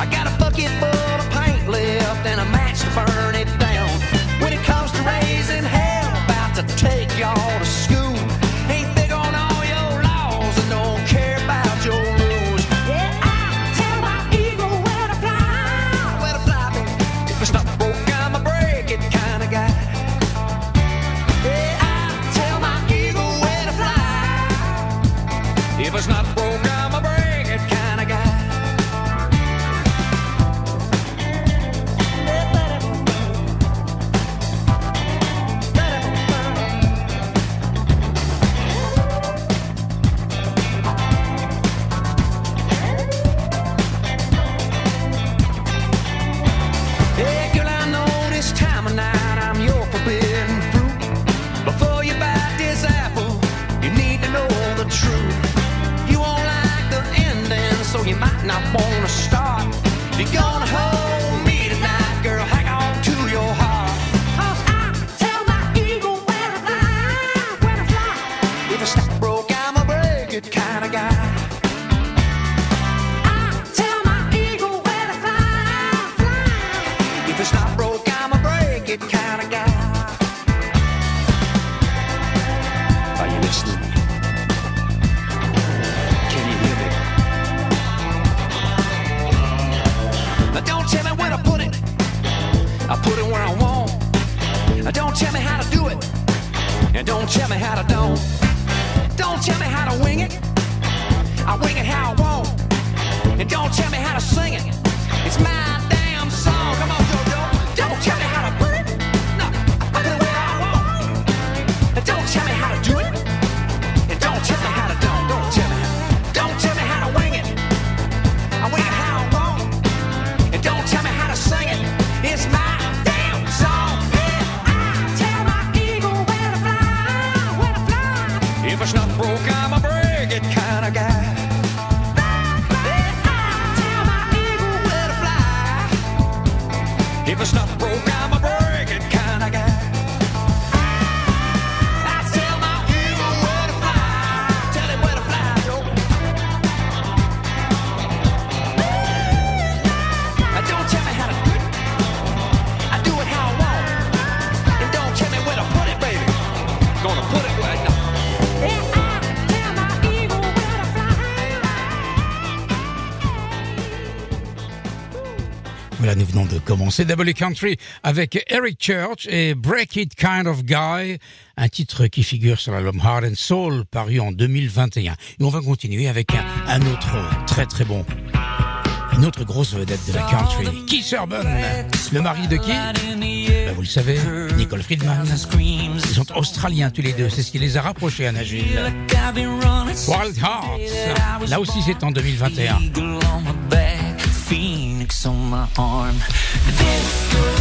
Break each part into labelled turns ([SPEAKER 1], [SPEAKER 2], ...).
[SPEAKER 1] I
[SPEAKER 2] got a bucket full.
[SPEAKER 3] CW Country avec Eric Church et Break It Kind of Guy, un titre qui figure sur l'album Heart and Soul paru en 2021. Et on va continuer avec un, autre très très bon, une autre grosse vedette de la country, Keith Urban, le mari de qui? Ben Vous le savez, Nicole Friedman. Ils sont australiens tous les deux, c'est ce qui les a rapprochés à Nashville. Wild Hearts, là aussi c'est en 2021.
[SPEAKER 4] On my arm. This goes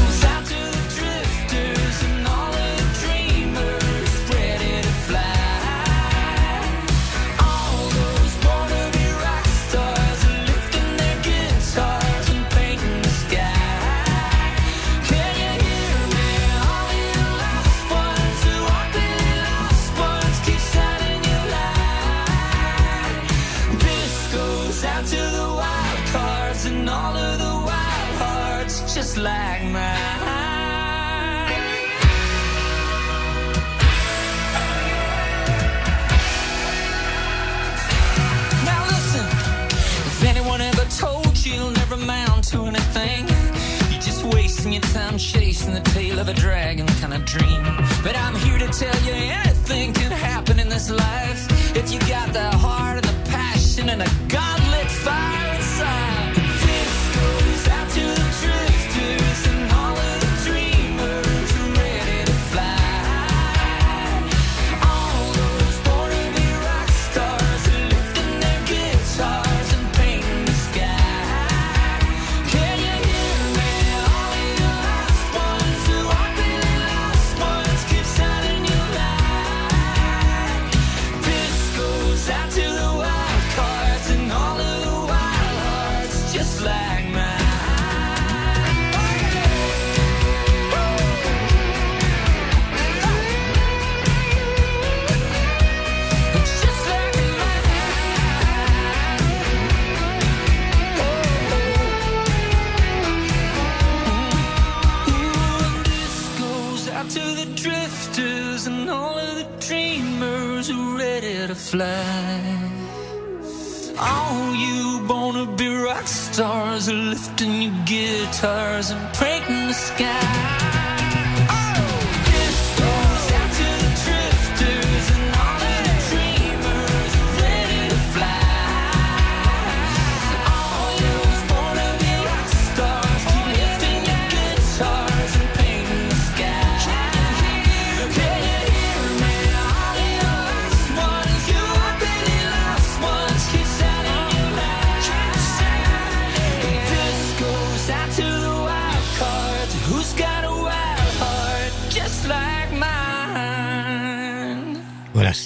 [SPEAKER 4] stars are lifting your guitars and painting the sky.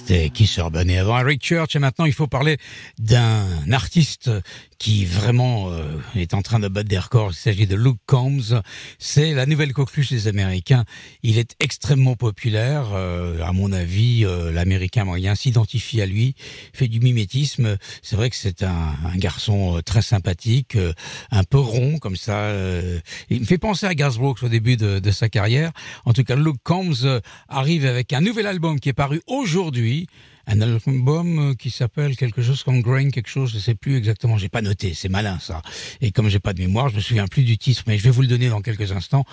[SPEAKER 3] C'était Keith Urban et avant Eric Church. Et maintenant, il faut parler d'un artiste qui vraiment euh, est en train de battre des records. Il s'agit de Luke Combs. C'est la nouvelle coqueluche des Américains. Il est extrêmement populaire. Euh, à mon avis, euh, l'Américain moyen s'identifie à lui, fait du mimétisme. C'est vrai que c'est un, garçon euh, très sympathique, euh, un peu rond comme ça. il me fait penser à Garth Brooks au début de, sa carrière. En tout cas, Luke Combs arrive avec un nouvel album qui est paru aujourd'hui. Un album euh, qui s'appelle quelque chose comme Grain, quelque chose, je sais plus exactement, j'ai pas noté, c'est malin ça. Et comme j'ai pas de mémoire, je me souviens plus du titre, mais je vais vous le donner dans quelques instants.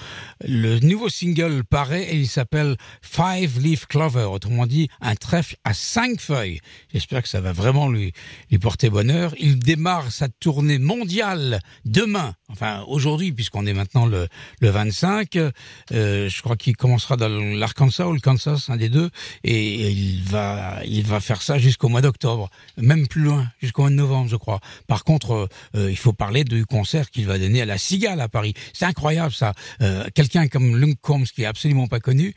[SPEAKER 3] Le nouveau single paraît et il s'appelle Five Leaf Clover, autrement dit un trèfle à cinq feuilles. J'espère que ça va vraiment lui, lui porter bonheur. Il démarre sa tournée mondiale demain, enfin aujourd'hui puisqu'on est maintenant le, le 25. Euh, je crois qu'il commencera dans l'Arkansas ou le Kansas, un des deux, et il va, il va faire ça jusqu'au mois d'octobre, même plus loin, jusqu'au mois de novembre, je crois. Par contre, euh, il faut parler du concert qu'il va donner à la Cigale à Paris. C'est incroyable ça. Euh, Quelqu'un comme Luke Combs qui est absolument pas connu,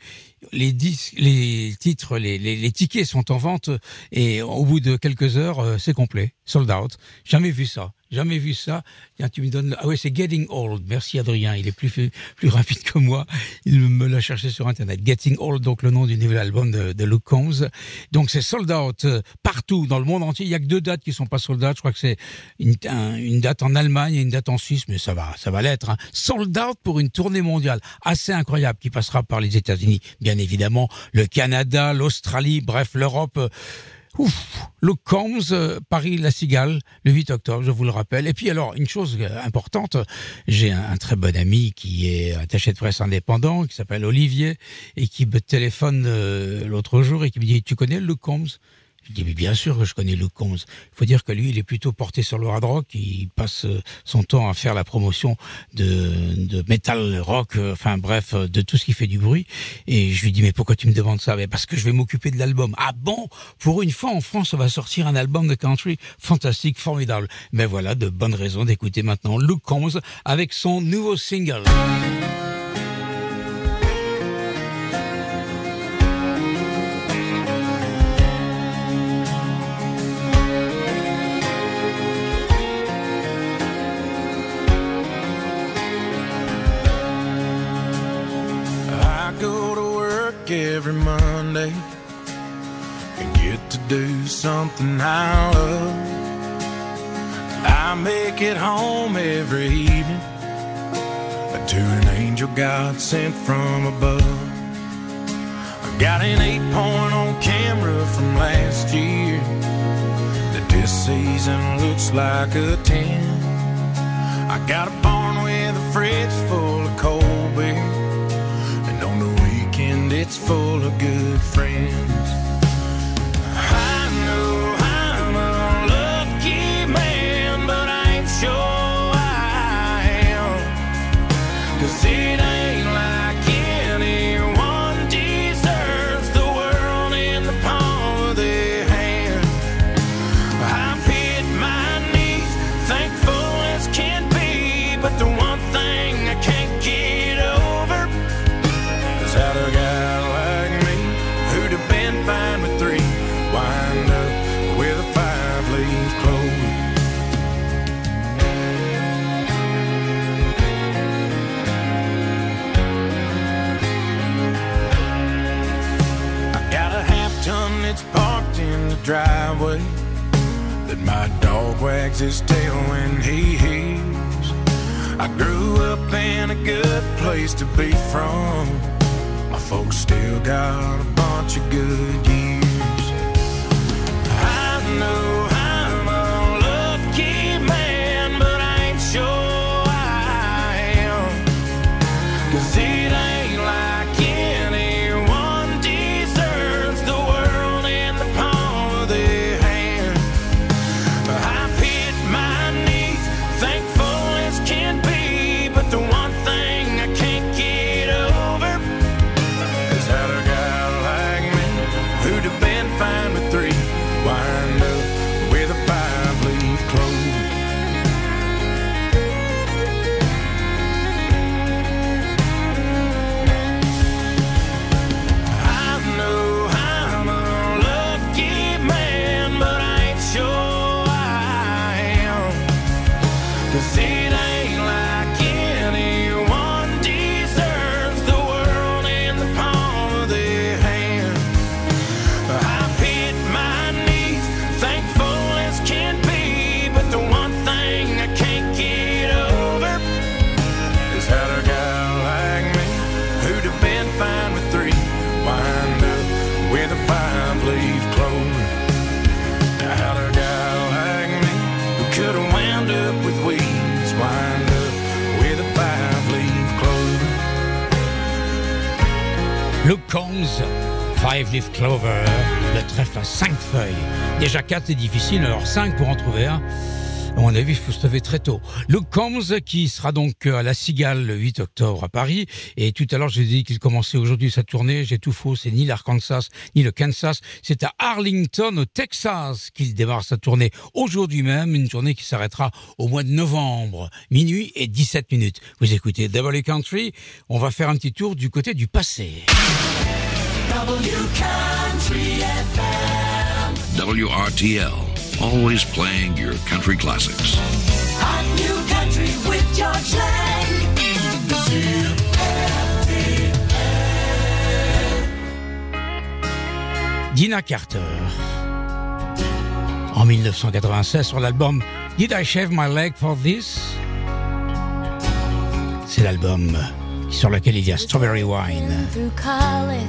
[SPEAKER 3] les disques, les titres, les, les, tickets sont en vente et au bout de quelques heures, euh, c'est complet, sold out. Jamais vu ça. Jamais vu ça. Tiens, tu me donnes. Ah oui, c'est Getting Old. Merci Adrien. Il est plus plus rapide que moi. Il me l'a cherché sur internet. Getting Old, donc le nom du nouvel album de, de Luke Combs. Donc c'est sold out euh, partout dans le monde entier. Il y a que deux dates qui sont pas sold out. Je crois que c'est une, un- une date en Allemagne et une date en Suisse, mais ça va, ça va l'être. Hein. Sold out pour une tournée mondiale assez incroyable qui passera par les États-Unis, bien évidemment, le Canada, l'Australie, bref, l'Europe. euh, Ouf, Luke Combs, euh, Paris La Cigale, le 8 octobre, je vous le rappelle. Et puis alors, une chose euh, importante, j'ai un, très bon ami qui est attaché de presse indépendant, qui s'appelle Olivier, et qui me téléphone l'autre jour et qui me dit, tu connais Luke Combs? Je dis, mais bien sûr que je connais Luke Combs. Il faut dire que lui, il est plutôt porté sur le hard rock. Il passe euh, son temps à faire la promotion de, de metal rock, euh, enfin bref, euh, de tout ce qui fait du bruit. Et je lui dis, mais pourquoi tu me demandes ça? Mais Parce que je vais m'occuper de l'album. Ah bon? Pour une fois, en France, on va sortir un album de country fantastique, formidable. Mais voilà, de bonnes raisons d'écouter maintenant Luke Combs avec son nouveau single.
[SPEAKER 5] Every Monday and get to do something I love. I make it home every evening to an angel God sent from above. I got an eight point on camera from last year this season looks like a 10. I got a barn with a fridge full it's full of good friends. Wags his tail when he hears. I grew up in a good place to be from. My folks still got a bunch of good years. I know
[SPEAKER 3] Five Clover, le trèfle à cinq feuilles. Déjà quatre, c'est difficile, alors cinq pour en trouver un. À mon avis, il faut se lever très tôt. Luke Combs, qui sera donc à la Cigale le 8 octobre à Paris. Et tout à l'heure, j'ai dit qu'il commençait aujourd'hui sa tournée. J'ai tout faux. C'est ni l'Arkansas, ni le Kansas. C'est à Arlington, au Texas, qu'il démarre sa tournée aujourd'hui même. Une tournée qui s'arrêtera au mois de novembre. Minuit et 17 minutes. Vous écoutez Double Country. On va faire un petit tour du côté du passé.
[SPEAKER 6] WRTL, always playing your country classics.
[SPEAKER 1] Hot new country with George Lang.
[SPEAKER 3] Dina Carter. En 1996, sur l'album Did I Shave My Leg for This? C'est l'album sur lequel il y a Strawberry Wine,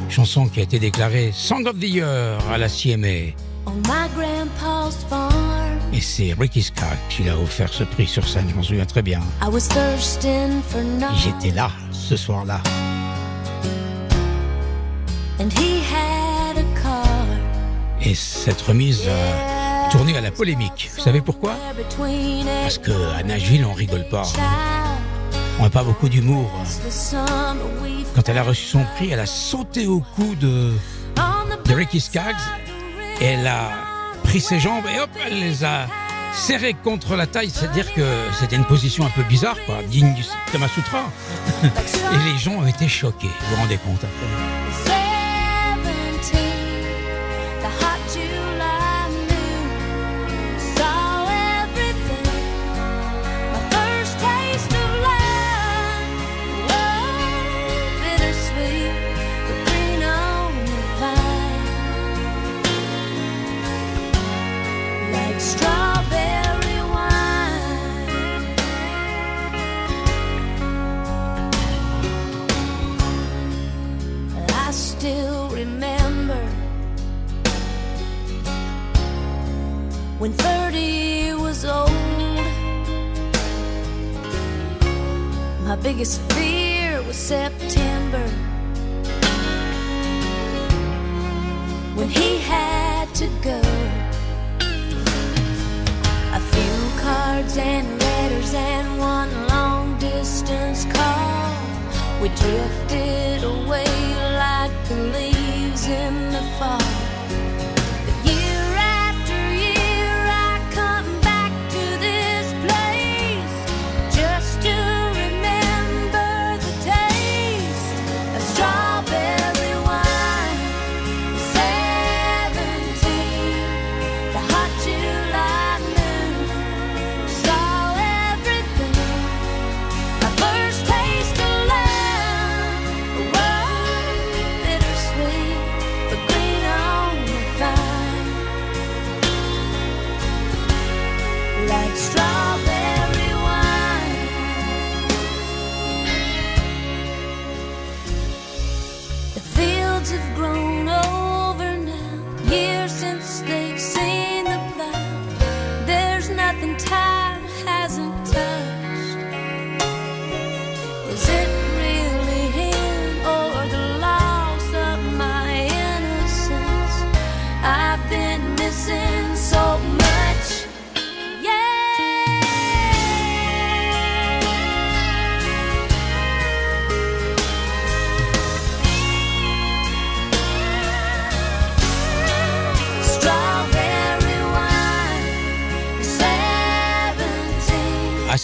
[SPEAKER 3] chanson qui a été déclarée Song of the Year à la CMA. Et c'est Ricky Scott qui l'a offert ce prix sur scène, je m'en souviens très bien.
[SPEAKER 7] I was thirsting for
[SPEAKER 3] Et
[SPEAKER 7] knowledge.
[SPEAKER 3] J'étais là, ce soir-là.
[SPEAKER 7] And he had a car.
[SPEAKER 3] Et cette remise a tourné à la polémique. Vous savez pourquoi? Parce que à Nashville, on rigole pas. On n'a pas beaucoup d'humour. Quand elle a reçu son prix, elle a sauté au cou de, de Ricky Skaggs. Et elle a pris ses jambes et hop, elle les a serrées contre la taille. C'est-à-dire que c'était une position un peu bizarre, quoi, digne du Kama Sutra. et les gens ont été choqués. Vous vous rendez compte après
[SPEAKER 7] My biggest fear was September when he had to go. A few cards and letters and one long distance call. We drifted away like the leaves in the fall.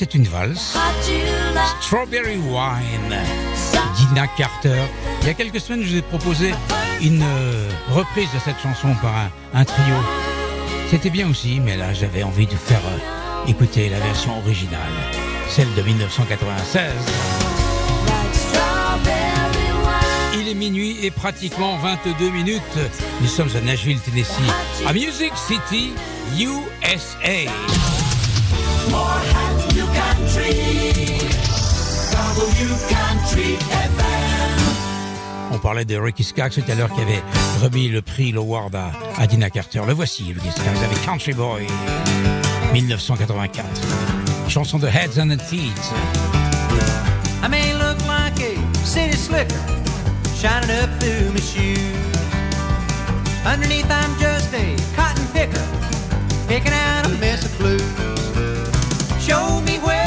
[SPEAKER 3] C'est une valse. Strawberry Wine. Dina Carter. Il y a quelques semaines, je vous ai proposé une euh, reprise de cette chanson par un, trio. C'était bien aussi, mais là, j'avais envie de faire euh, écouter la version originale, celle de 1996.
[SPEAKER 7] Like strawberry wine.
[SPEAKER 3] Il est minuit et pratiquement 22 minutes. Nous sommes à Nashville, Tennessee, à Music City, USA. On parlait de Ricky Skaggs tout à l'heure qui avait remis le prix, l'award à, à Dina Carter. Le voici, Ricky Skaggs, avec Country Boy, 1984. Chanson de Heads and Feet.
[SPEAKER 8] I may look like a city slicker shining up through my shoes. Underneath, I'm just a cotton picker picking out a mess of blues. Show me where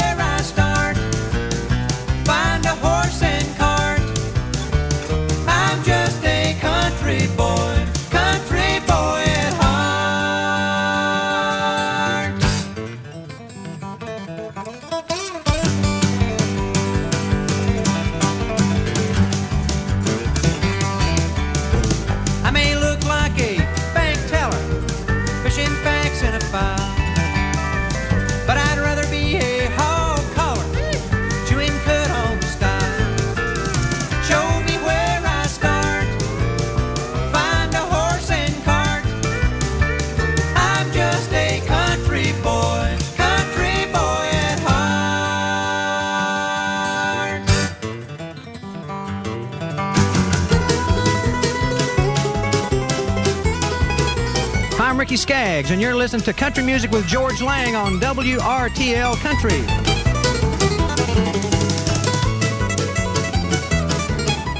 [SPEAKER 8] Ricky Skaggs, and you're listening to Country Music with George Lang on WRTL Country.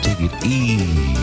[SPEAKER 6] Take it easy.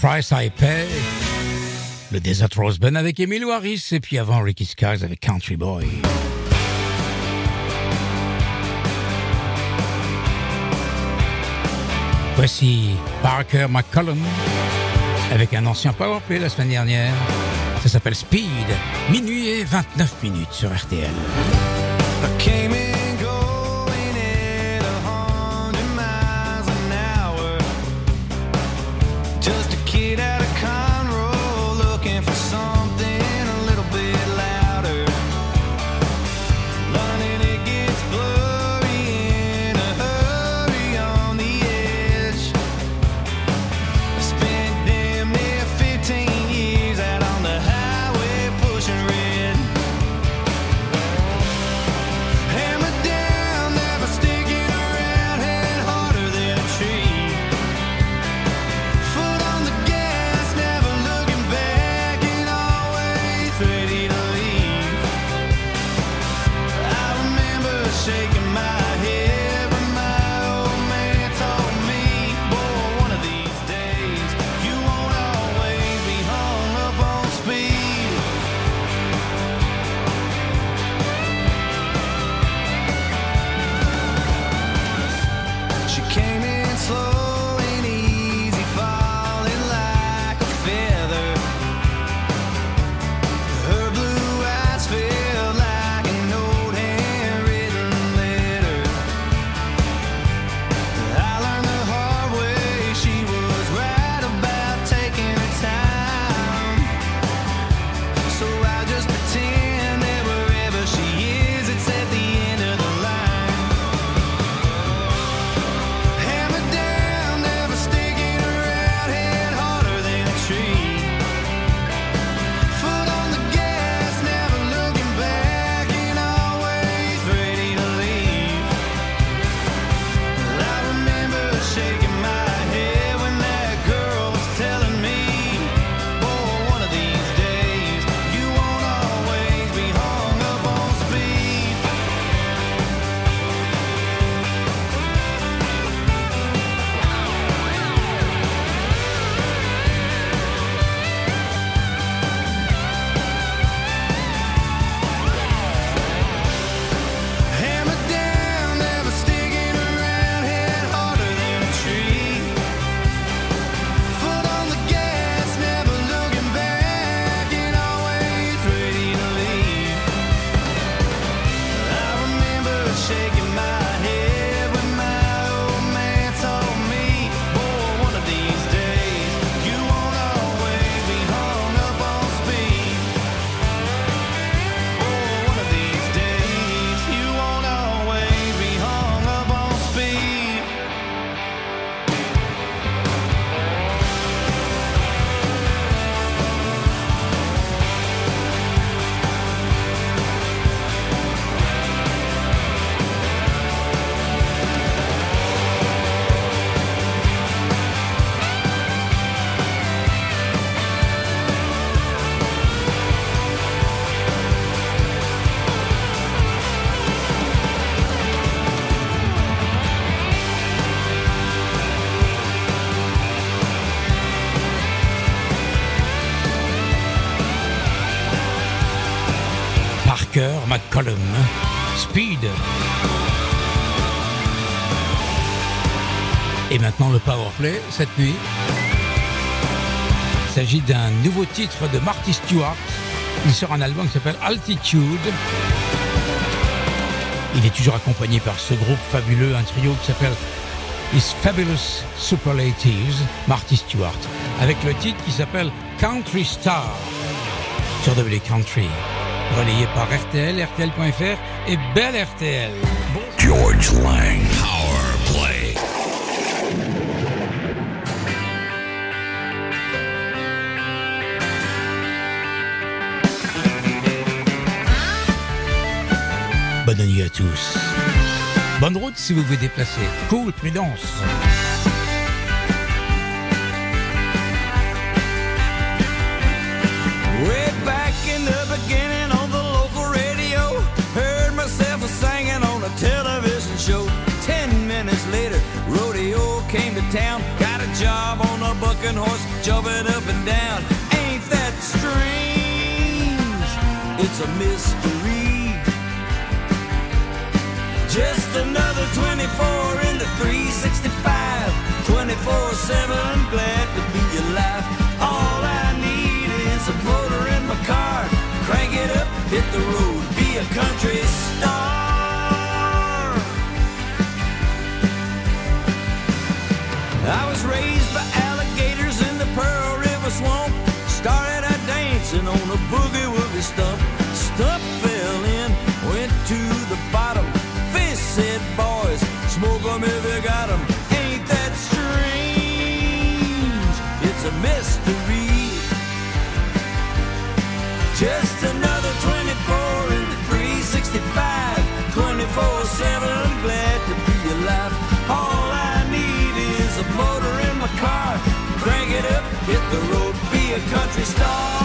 [SPEAKER 4] Price I Pay.
[SPEAKER 3] Le Desert Rose avec Emily Harris. Et puis avant Ricky Skies avec Country Boy.
[SPEAKER 9] Voici Parker McCollum avec un ancien powerplay la semaine dernière. Ça s'appelle Speed, minuit et 29 minutes sur RTL. Et maintenant le powerplay cette nuit. Il s'agit d'un nouveau titre de Marty Stewart. Il sort un album qui s'appelle Altitude. Il est toujours accompagné par ce groupe fabuleux, un trio qui s'appelle His Fabulous Superlatives, Marty Stewart, avec le titre qui s'appelle Country Star sur W Country relayé par RTL, RTL.fr et Belle RTL.
[SPEAKER 6] George Lang, Power Play.
[SPEAKER 9] Bonne nuit à tous. Bonne route si vous vous déplacez. Cool, prudence.
[SPEAKER 10] job on a bucking horse, jumping up and down. Ain't that strange? It's a mystery. Just another 24 in the 365, 24-7, glad to be alive. All I need is a motor in my car. Crank it up, hit the road, be a country star. 24-7, glad to be alive. All I need is a motor in my car. Crank it up, hit the road, be a country star.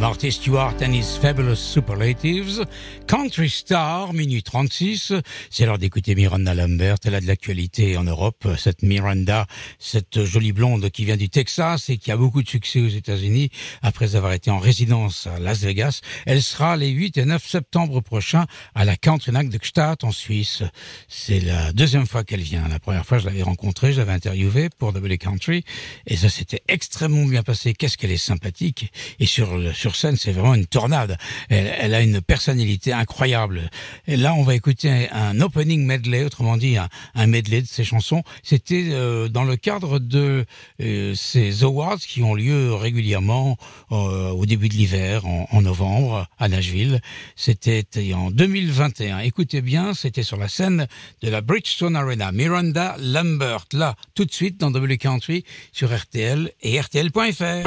[SPEAKER 3] Marty Stewart and his Fabulous Superlatives, Country Star, minuit 36. C'est l'heure d'écouter Miranda Lambert. Elle a de l'actualité en Europe. Cette Miranda, cette jolie blonde qui vient du Texas et qui a beaucoup de succès aux États-Unis après avoir été en résidence à Las Vegas. Elle sera les 8 et 9 septembre prochains à la Country de Gstaad en Suisse. C'est la deuxième fois qu'elle vient. La première fois, je l'avais rencontrée, je l'avais interviewée pour Double Country et ça s'était extrêmement bien passé. Qu'est-ce qu'elle est sympathique et sur sur scène, c'est vraiment une tornade. Elle, elle a une personnalité incroyable. Et là, on va écouter un, opening medley, autrement dit un, medley de ses chansons. C'était euh, dans le cadre de euh, ces awards qui ont lieu régulièrement euh, au début de l'hiver, en, en novembre, à Nashville. C'était en 2021. Écoutez bien, c'était sur la scène de la Bridgestone Arena. Miranda Lambert, là, tout de suite dans W Country sur RTL et RTL.fr.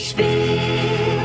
[SPEAKER 11] I'm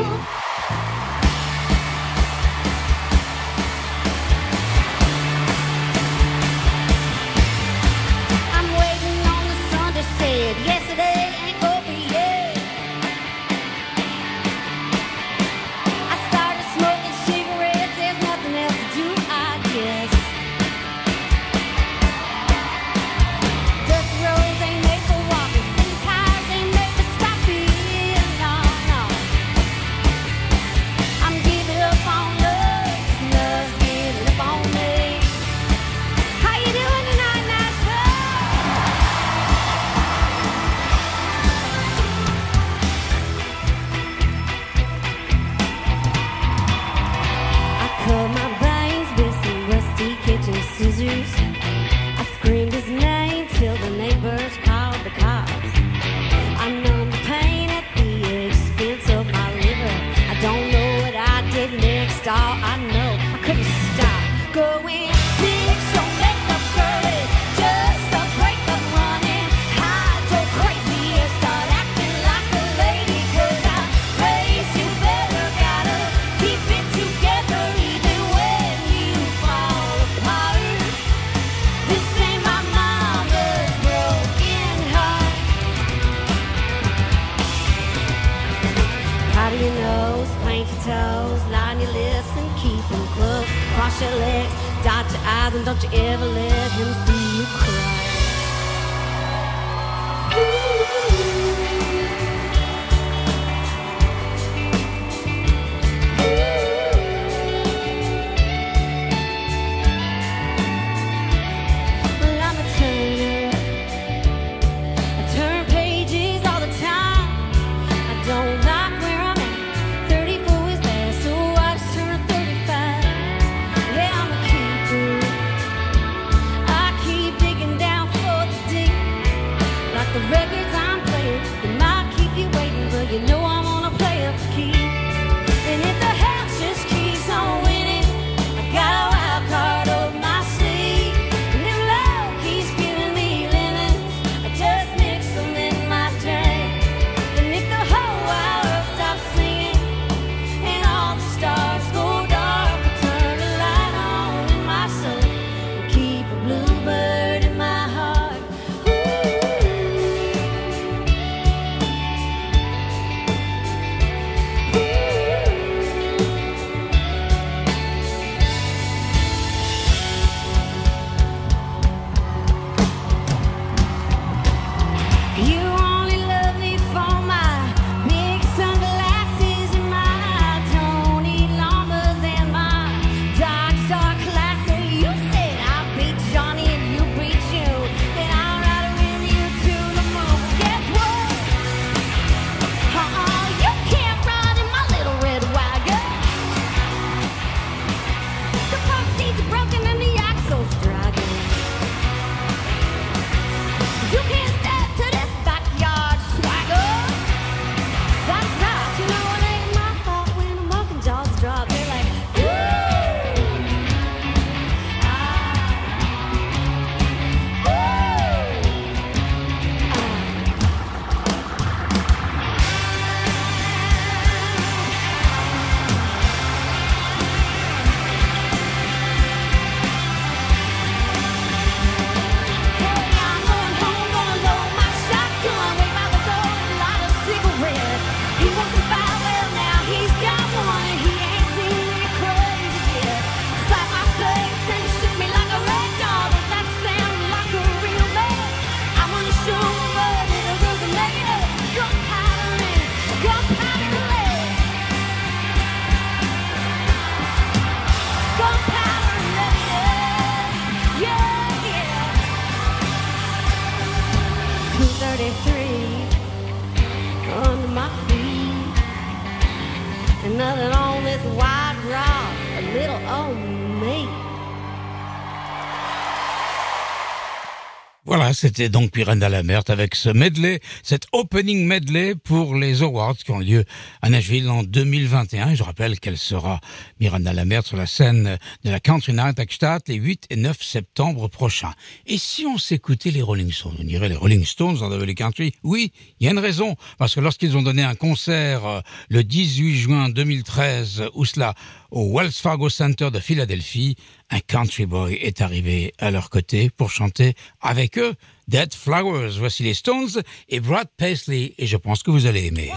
[SPEAKER 3] c'était donc Miranda Lambert avec ce medley, cet opening medley pour les awards qui ont lieu à Nashville en 2021. Et je rappelle qu'elle sera Miranda Lambert sur la scène de la Country Night à Gstaad les 8 et 9 septembre prochains. Et si on s'écoutait les Rolling Stones, on dirait les Rolling Stones dans le country. Oui, il y a une raison, parce que lorsqu'ils ont donné un concert euh, le 18 juin 2013, ou cela au Wells Fargo Center de Philadelphie, un country boy est arrivé à leur côté pour chanter avec eux Dead Flowers. Voici les Stones et Brad Paisley, et je pense que vous allez aimer.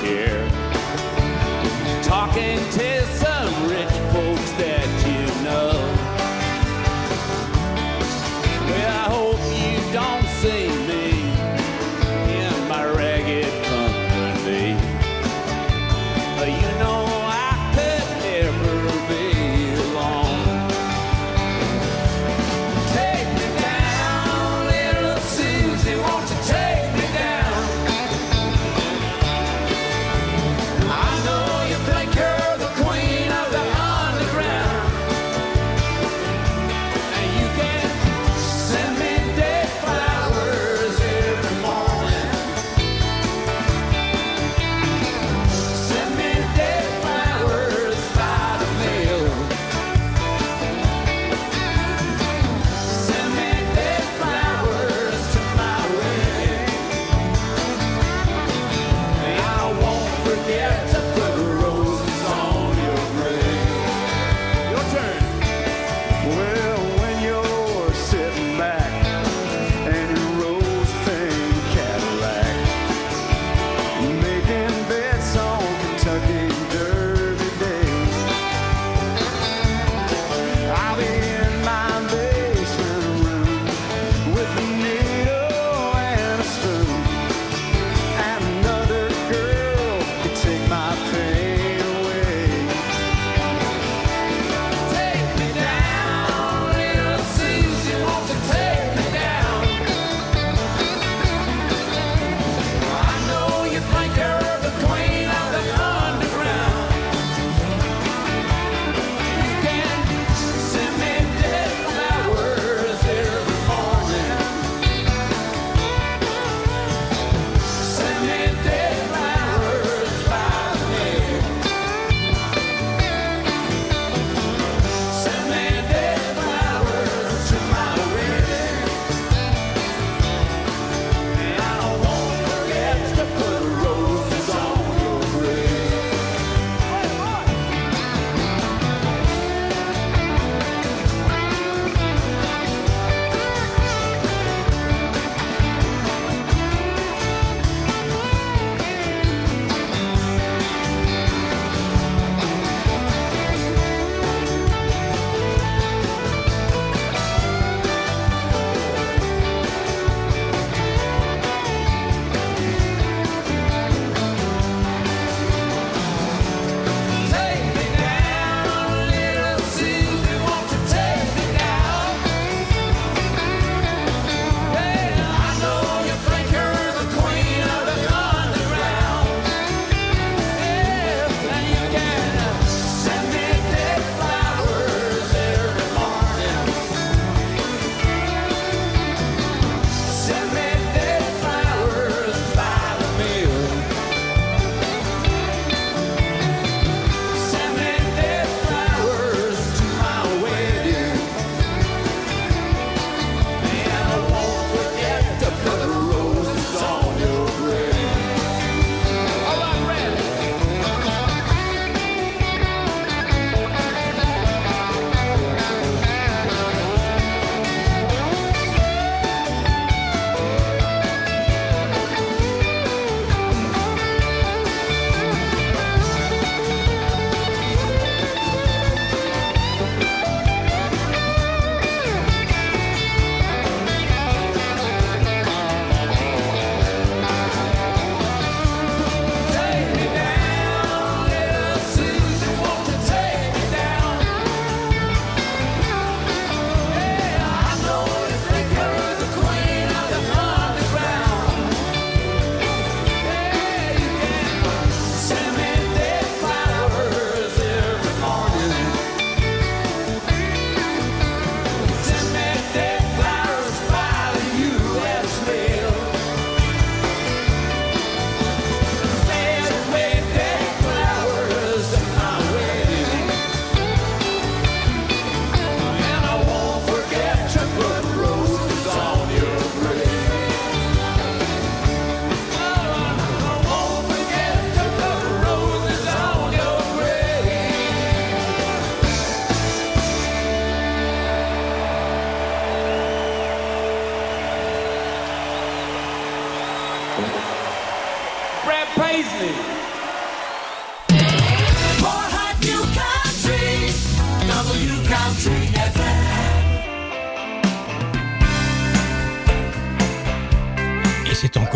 [SPEAKER 10] Chair,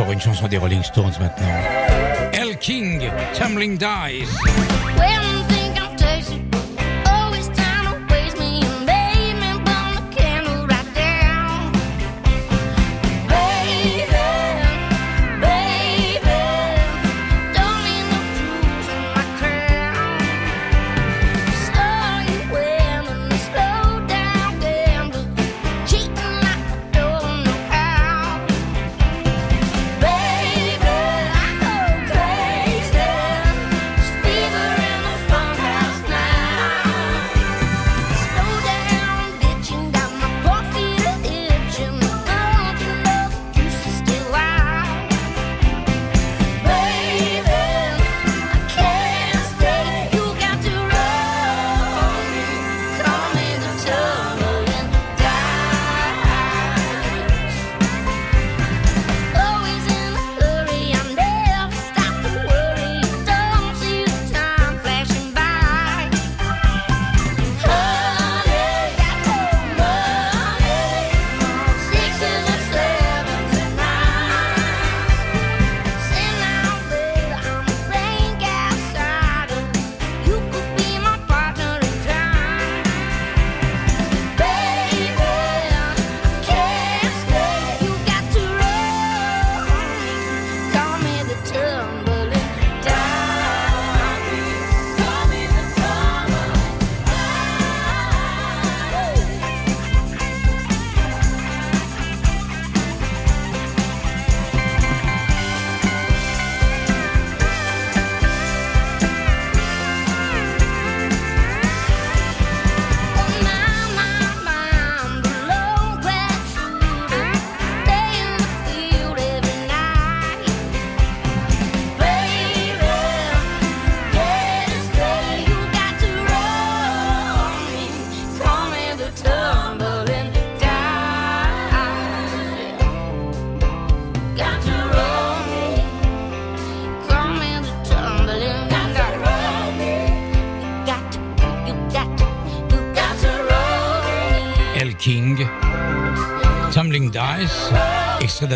[SPEAKER 12] encore une chanson des Rolling Stones maintenant. El King, Tumbling Dies.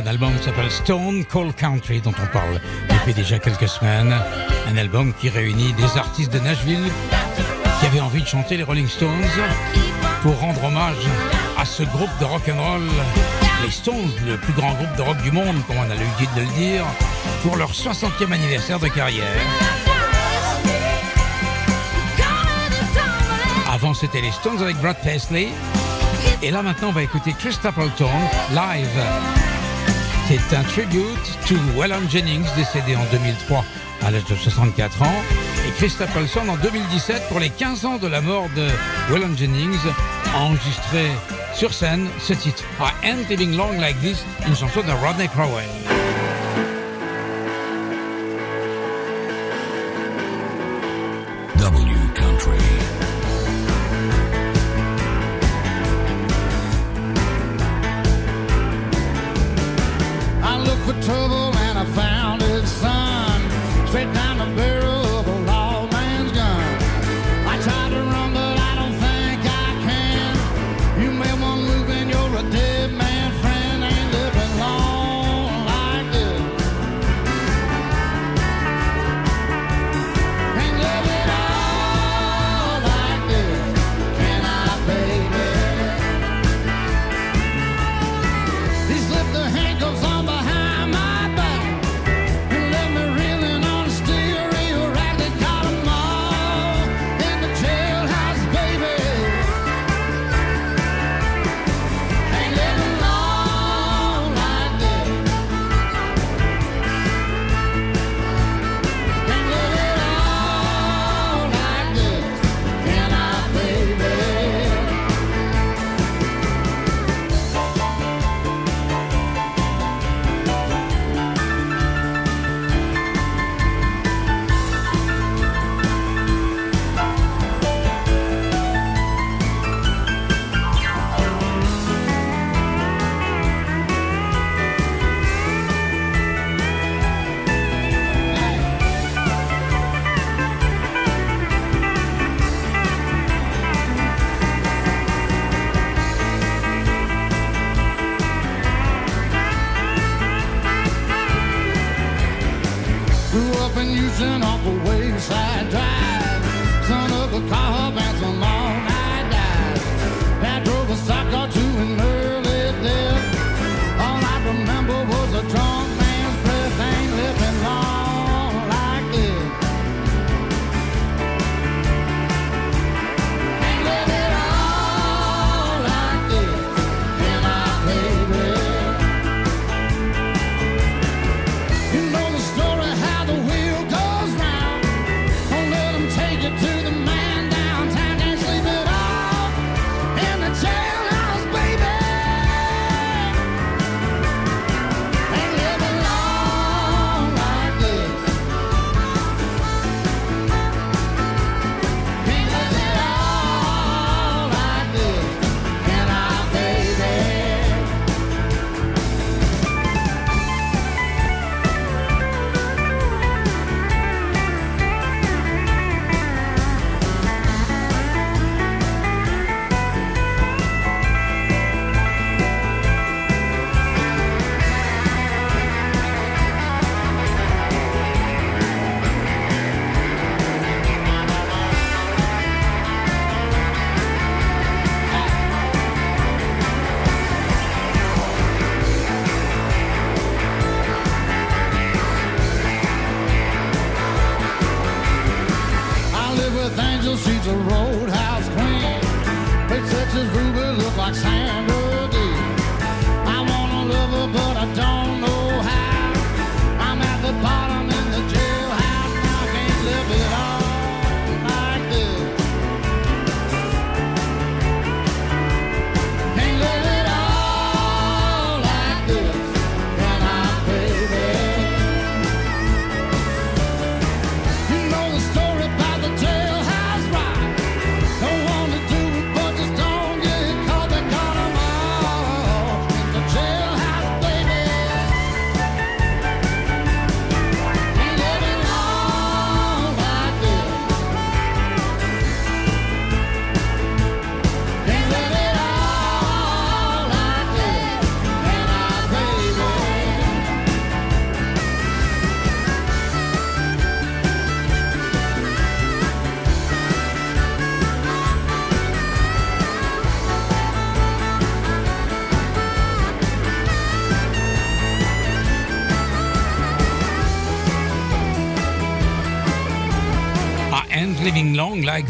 [SPEAKER 12] D'un album qui s'appelle Stone Cold Country, dont on parle depuis déjà quelques semaines. Un album qui réunit des artistes de Nashville qui avaient envie de chanter les Rolling Stones pour rendre hommage à ce groupe de rock and roll, les Stones, le plus grand groupe de rock du monde, comme on a l'habitude de le dire, pour leur 60e anniversaire de carrière. Avant, c'était les Stones avec Brad Paisley. Et là, maintenant, on va écouter Chris Stapleton live. C'est un tribute to Waylon Jennings, décédé en 2003 à l'âge de 64 ans. Et Chris Stapleton en 2017 pour les 15 ans de la mort de Waylon Jennings, enregistré sur scène ce titre, I Ain't Living Long Like This, une chanson de Rodney Crowell.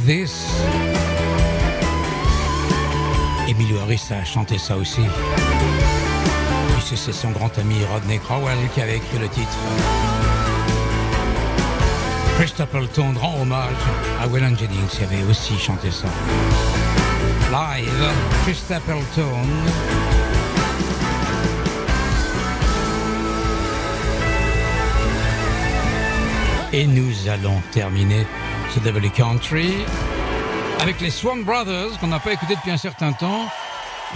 [SPEAKER 13] This.
[SPEAKER 3] Emilio Harris a chanté ça aussi. Puisque c'est son grand ami Rodney Crowell qui avait écrit le titre. Chris Stapleton rend hommage à Waylon Jennings qui avait aussi chanté ça. Live, Chris Stapleton. Et nous allons terminer ce W Country avec les Swan Brothers qu'on n'a pas écouté depuis un certain temps.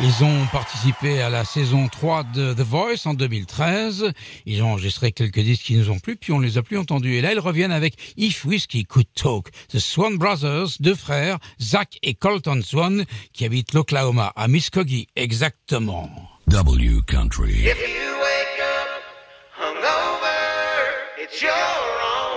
[SPEAKER 3] Ils ont participé à la saison 3 de The Voice en 2013. Ils ont enregistré quelques disques qui nous ont plu, puis on les a plus entendus. Et là, ils reviennent avec If Whiskey Could Talk. The Swan Brothers, deux frères, Zach et Colton Swan, qui habitent l'Oklahoma, à Muskogee, exactement.
[SPEAKER 6] W Country.
[SPEAKER 9] If you wake up hungover, it's your own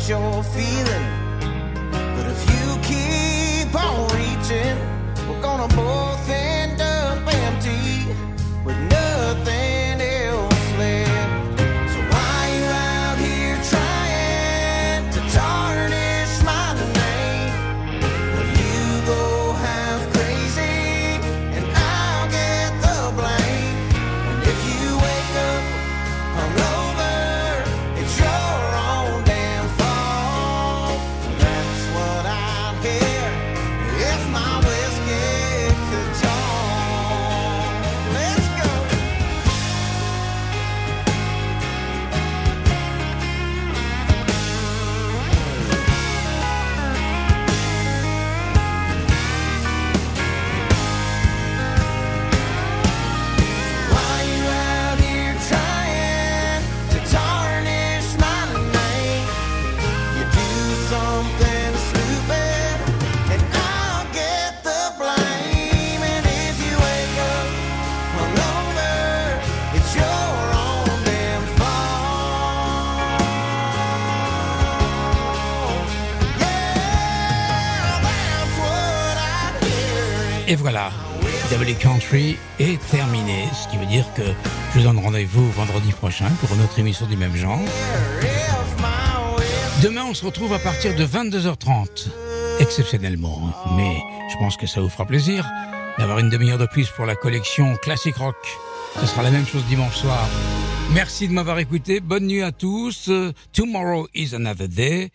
[SPEAKER 9] what you're feeling.
[SPEAKER 3] Est terminé, ce qui veut dire que je vous donne rendez-vous vendredi prochain pour une autre émission du même genre. Demain, on se retrouve à partir de 22h30, exceptionnellement. Mais je pense que ça vous fera plaisir d'avoir une demi-heure de plus pour la collection Classic Rock. Ce sera la même chose dimanche soir. Merci de m'avoir écouté. Bonne nuit à tous. Euh, Tomorrow is another day.